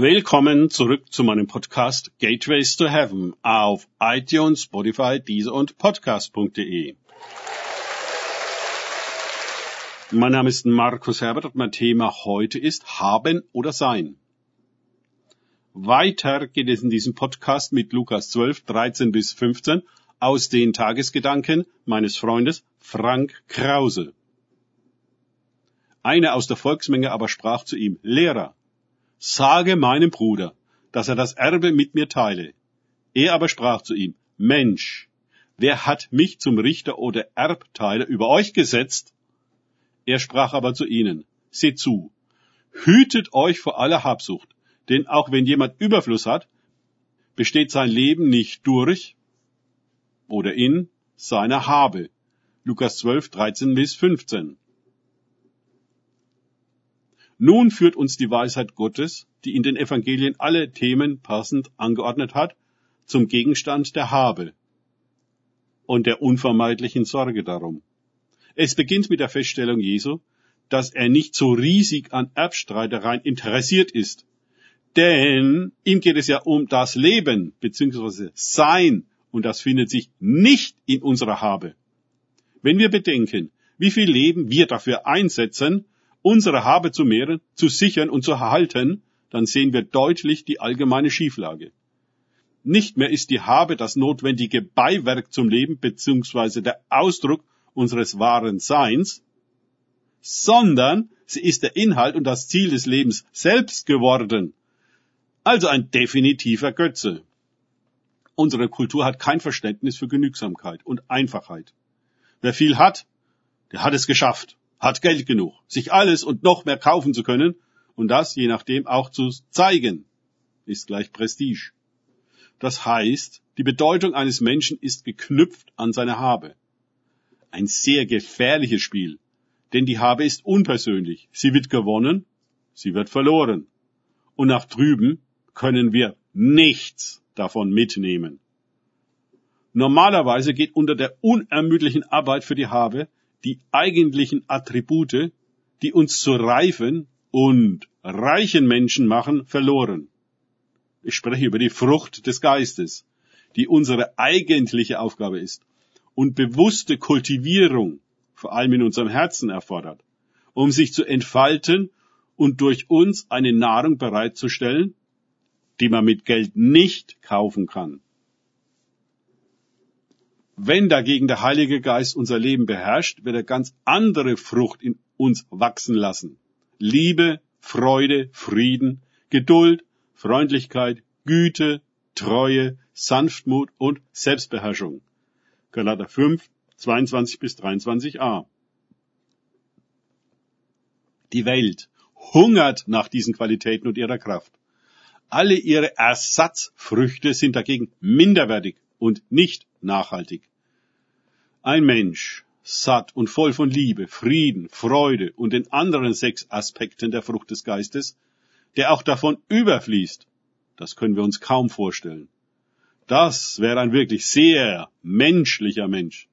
Willkommen zurück zu meinem Podcast Gateways to Heaven auf iTunes, Spotify, Deezer und Podcast.de. Mein Name ist Markus Herbert und mein Thema heute ist Haben oder Sein. Weiter geht es in diesem Podcast mit Lukas 12, 13 bis 15 aus den Tagesgedanken meines Freundes Frank Krause. Einer aus der Volksmenge aber sprach zu ihm, Lehrer, sage meinem Bruder, dass er das Erbe mit mir teile. Er aber sprach zu ihm, Mensch, wer hat mich zum Richter oder Erbteiler über euch gesetzt? Er sprach aber zu ihnen, seht zu, hütet euch vor aller Habsucht, denn auch wenn jemand Überfluss hat, besteht sein Leben nicht durch oder in seiner Habe. Lukas 12, 13 bis 15. Nun führt uns die Weisheit Gottes, die in den Evangelien alle Themen passend angeordnet hat, zum Gegenstand der Habe und der unvermeidlichen Sorge darum. Es beginnt mit der Feststellung Jesu, dass er nicht so riesig an Erbstreitereien interessiert ist. Denn ihm geht es ja um das Leben bzw. Sein und das findet sich nicht in unserer Habe. Wenn wir bedenken, wie viel Leben wir dafür einsetzen, unsere Habe zu mehren, zu sichern und zu erhalten, dann sehen wir deutlich die allgemeine Schieflage. Nicht mehr ist die Habe das notwendige Beiwerk zum Leben bzw. der Ausdruck unseres wahren Seins, sondern sie ist der Inhalt und das Ziel des Lebens selbst geworden. Also ein definitiver Götze. Unsere Kultur hat kein Verständnis für Genügsamkeit und Einfachheit. Wer viel hat, der hat es geschafft hat Geld genug, sich alles und noch mehr kaufen zu können und das je nachdem auch zu zeigen, ist gleich Prestige. Das heißt, die Bedeutung eines Menschen ist geknüpft an seine Habe. Ein sehr gefährliches Spiel, denn die Habe ist unpersönlich. Sie wird gewonnen, sie wird verloren. Und nach drüben können wir nichts davon mitnehmen. Normalerweise geht unter der unermüdlichen Arbeit für die Habe die eigentlichen Attribute, die uns zu reifen und reichen Menschen machen, verloren. Ich spreche über die Frucht des Geistes, die unsere eigentliche Aufgabe ist und bewusste Kultivierung, vor allem in unserem Herzen erfordert, um sich zu entfalten und durch uns eine Nahrung bereitzustellen, die man mit Geld nicht kaufen kann. Wenn dagegen der Heilige Geist unser Leben beherrscht, wird er ganz andere Frucht in uns wachsen lassen. Liebe, Freude, Frieden, Geduld, Freundlichkeit, Güte, Treue, Sanftmut und Selbstbeherrschung. Galater 5, 22 bis 23a. Die Welt hungert nach diesen Qualitäten und ihrer Kraft. Alle ihre Ersatzfrüchte sind dagegen minderwertig und nicht nachhaltig. Ein Mensch, satt und voll von Liebe, Frieden, Freude und den anderen sechs Aspekten der Frucht des Geistes, der auch davon überfließt, das können wir uns kaum vorstellen. Das wäre ein wirklich sehr menschlicher Mensch,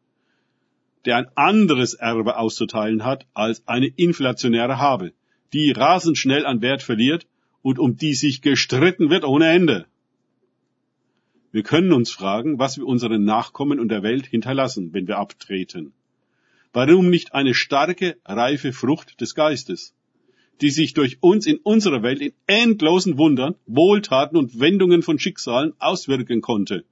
der ein anderes Erbe auszuteilen hat als eine inflationäre Habe, die rasend schnell an Wert verliert und um die sich gestritten wird ohne Ende. Wir können uns fragen, was wir unseren Nachkommen und der Welt hinterlassen, wenn wir abtreten. Warum nicht eine starke, reife Frucht des Geistes, die sich durch uns in unserer Welt in endlosen Wundern, Wohltaten und Wendungen von Schicksalen auswirken konnte,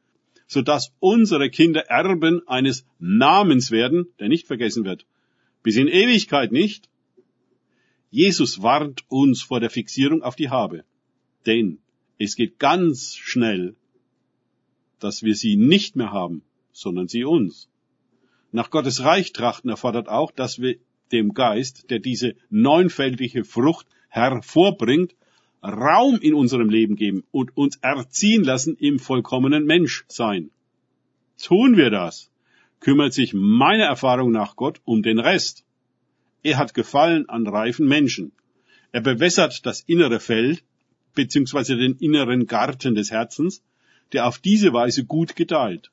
so dass unsere Kinder Erben eines Namens werden, der nicht vergessen wird. Bis in Ewigkeit nicht. Jesus warnt uns vor der Fixierung auf die Habe. Denn es geht ganz schnell dass wir sie nicht mehr haben, sondern sie uns. Nach Gottes Reich trachten erfordert auch, dass wir dem Geist, der diese neunfältige Frucht hervorbringt, Raum in unserem Leben geben und uns erziehen lassen im vollkommenen Menschsein. Tun wir das, kümmert sich meiner Erfahrung nach Gott um den Rest. Er hat Gefallen an reifen Menschen. Er bewässert das innere Feld, beziehungsweise den inneren Garten des Herzens, der auf diese Weise gut gedeiht.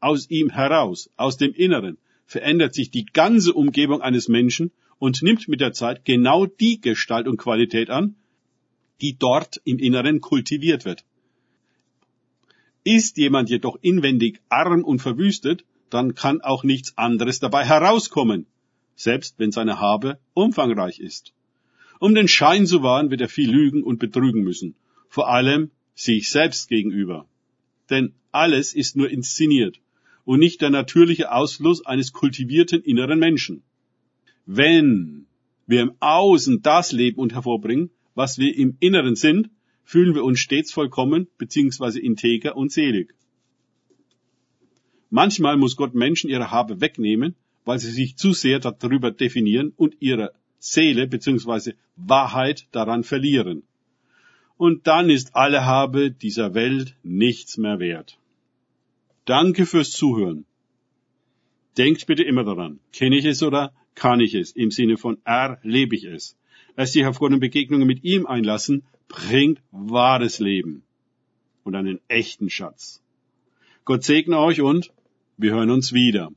Aus ihm heraus, aus dem Inneren, verändert sich die ganze Umgebung eines Menschen und nimmt mit der Zeit genau die Gestalt und Qualität an, die dort im Inneren kultiviert wird. Ist jemand jedoch inwendig arm und verwüstet, dann kann auch nichts anderes dabei herauskommen, selbst wenn seine Habe umfangreich ist. Um den Schein zu wahren, wird er viel lügen und betrügen müssen, vor allem sich selbst gegenüber. Denn alles ist nur inszeniert und nicht der natürliche Ausfluss eines kultivierten inneren Menschen. Wenn wir im Außen das leben und hervorbringen, was wir im Inneren sind, fühlen wir uns stets vollkommen bzw. integer und selig. Manchmal muss Gott Menschen ihre Habe wegnehmen, weil sie sich zu sehr darüber definieren und ihre Seele bzw. Wahrheit daran verlieren. Und dann ist alle Habe dieser Welt nichts mehr wert. Danke fürs Zuhören. Denkt bitte immer daran, kenne ich es oder kann ich es, im Sinne von erlebe ich es. Erst sich auf Gott und Begegnungen mit ihm einlassen, bringt wahres Leben und einen echten Schatz. Gott segne euch und wir hören uns wieder.